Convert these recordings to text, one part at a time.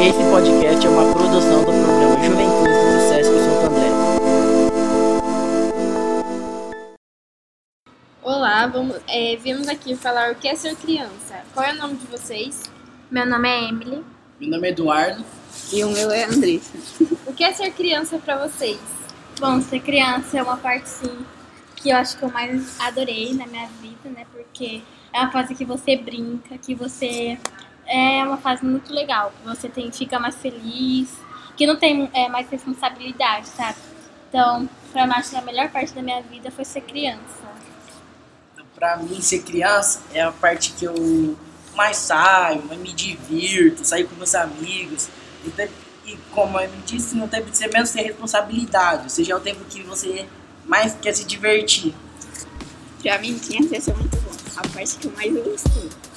Esse podcast é uma produção do programa Juventude do Sesc Santo André. Olá, vamos, é, viemos aqui falar o que é ser criança. Qual é o nome de vocês? Meu nome é Emily. Meu nome é Eduardo. E o meu é Andressa. O que é ser criança para vocês? Bom, ser criança é uma parte sim que eu acho que eu mais adorei na minha vida, né? Porque é uma fase que você brinca, que você é uma fase muito legal. Você tem, fica mais feliz, que não tem é, mais responsabilidade, sabe? Então, pra mim, acho que a melhor parte da minha vida foi ser criança. Pra mim, ser criança é a parte que eu mais saio, mais me divirto, saio com meus amigos. E, e como eu disse, não tem você menos ter responsabilidade. Ou seja, é o tempo que você mais quer se divertir. Pra mim, criança ia ser muito bom. A parte que eu mais gostei.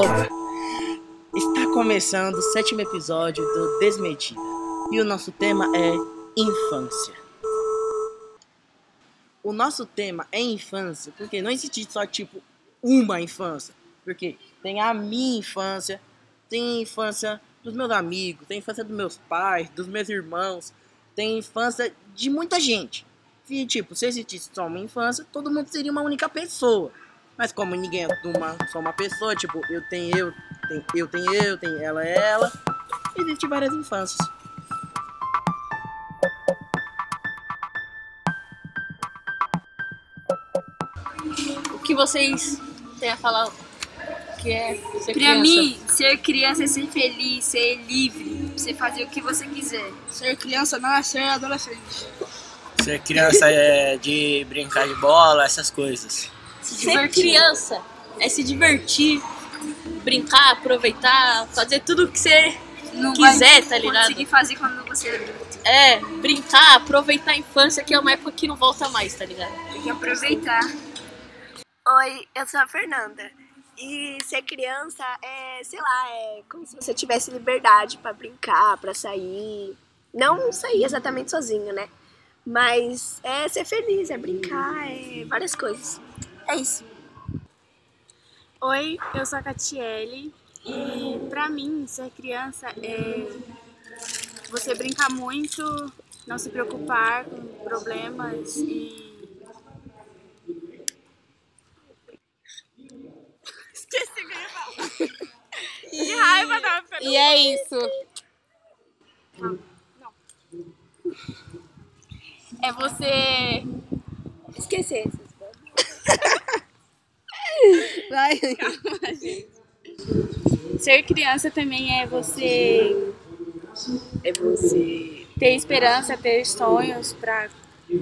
Olá! Está começando o sétimo episódio do Desmedida. E o nosso tema é infância. O nosso tema é infância, porque não existe só tipo uma infância. Porque tem a minha infância, tem a infância dos meus amigos, tem a infância dos meus pais, dos meus irmãos, tem a infância de muita gente. E tipo, se existisse só uma infância, todo mundo seria uma única pessoa. Mas como ninguém é uma, só uma pessoa, tipo, eu tenho eu, tem, eu tenho eu, tem ela é ela, existem várias infâncias. O que vocês têm a falar que é ser Pra criança? mim, ser criança é ser feliz, ser livre, você fazer o que você quiser. ser criança não é ser adolescente. Ser criança é de brincar de bola, essas coisas. Ser criança é se divertir, brincar, aproveitar, fazer tudo que você Não quiser, vai tá ligado? conseguir fazer quando você é adulto. É, brincar, aproveitar a infância, que é uma época que não volta mais, tá ligado? Tem que aproveitar. Oi, eu sou a Fernanda. E ser criança é, sei lá, é como se você tivesse liberdade pra brincar, pra sair. Não sair exatamente sozinho, né? Mas é ser feliz, é brincar, é várias coisas. É isso. Oi, eu sou a Catiele e pra mim ser criança é você brincar muito, não se preocupar com problemas e Esqueci o que eu ia falar. Raiva da E é isso. É você Esquecer. Vai. ser criança também é você É você. ter esperança, ter sonhos pra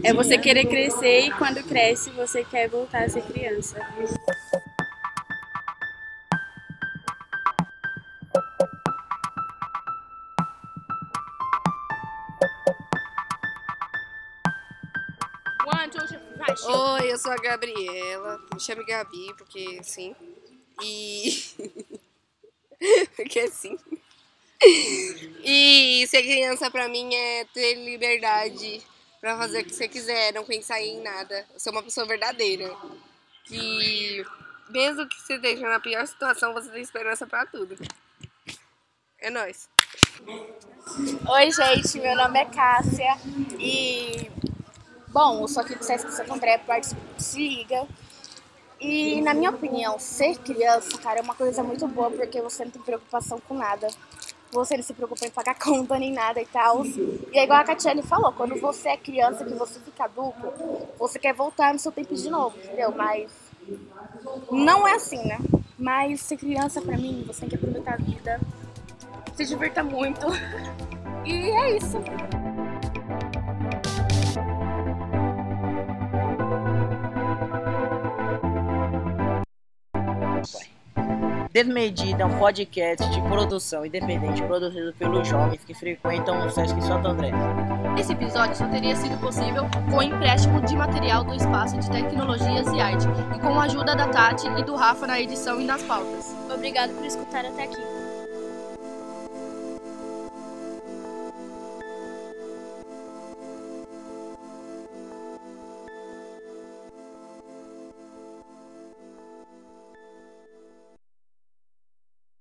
é você querer crescer e quando cresce você quer voltar a ser criança. One, two, three, vai, shoot. Oi, eu sou a Gabriela. Me chame Gabi, porque sim. E. porque sim. E ser criança pra mim é ter liberdade pra fazer o que você quiser, não pensar em nada. Ser uma pessoa verdadeira. Que mesmo que você esteja na pior situação, você tem esperança pra tudo. É nóis. Oi, gente, meu nome é Cássia e. Bom, eu sou aqui do Sesc Santo André, participo do Se Liga. E, na minha opinião, ser criança, cara, é uma coisa muito boa porque você não tem preocupação com nada. Você não se preocupa em pagar conta nem nada e tal. E é igual a Catiane falou, quando você é criança, que você fica adulto, você quer voltar no seu tempo de novo, entendeu? Mas não é assim, né? Mas ser criança, pra mim, você tem que aproveitar a vida, se divirta muito. E é isso. Desmedida é um podcast de produção independente produzido pelos jovens que frequentam o Sesc Santo André. Esse episódio só teria sido possível com o empréstimo de material do Espaço de Tecnologias e Arte e com a ajuda da Tati e do Rafa na edição e nas pautas. Obrigado por escutar até aqui.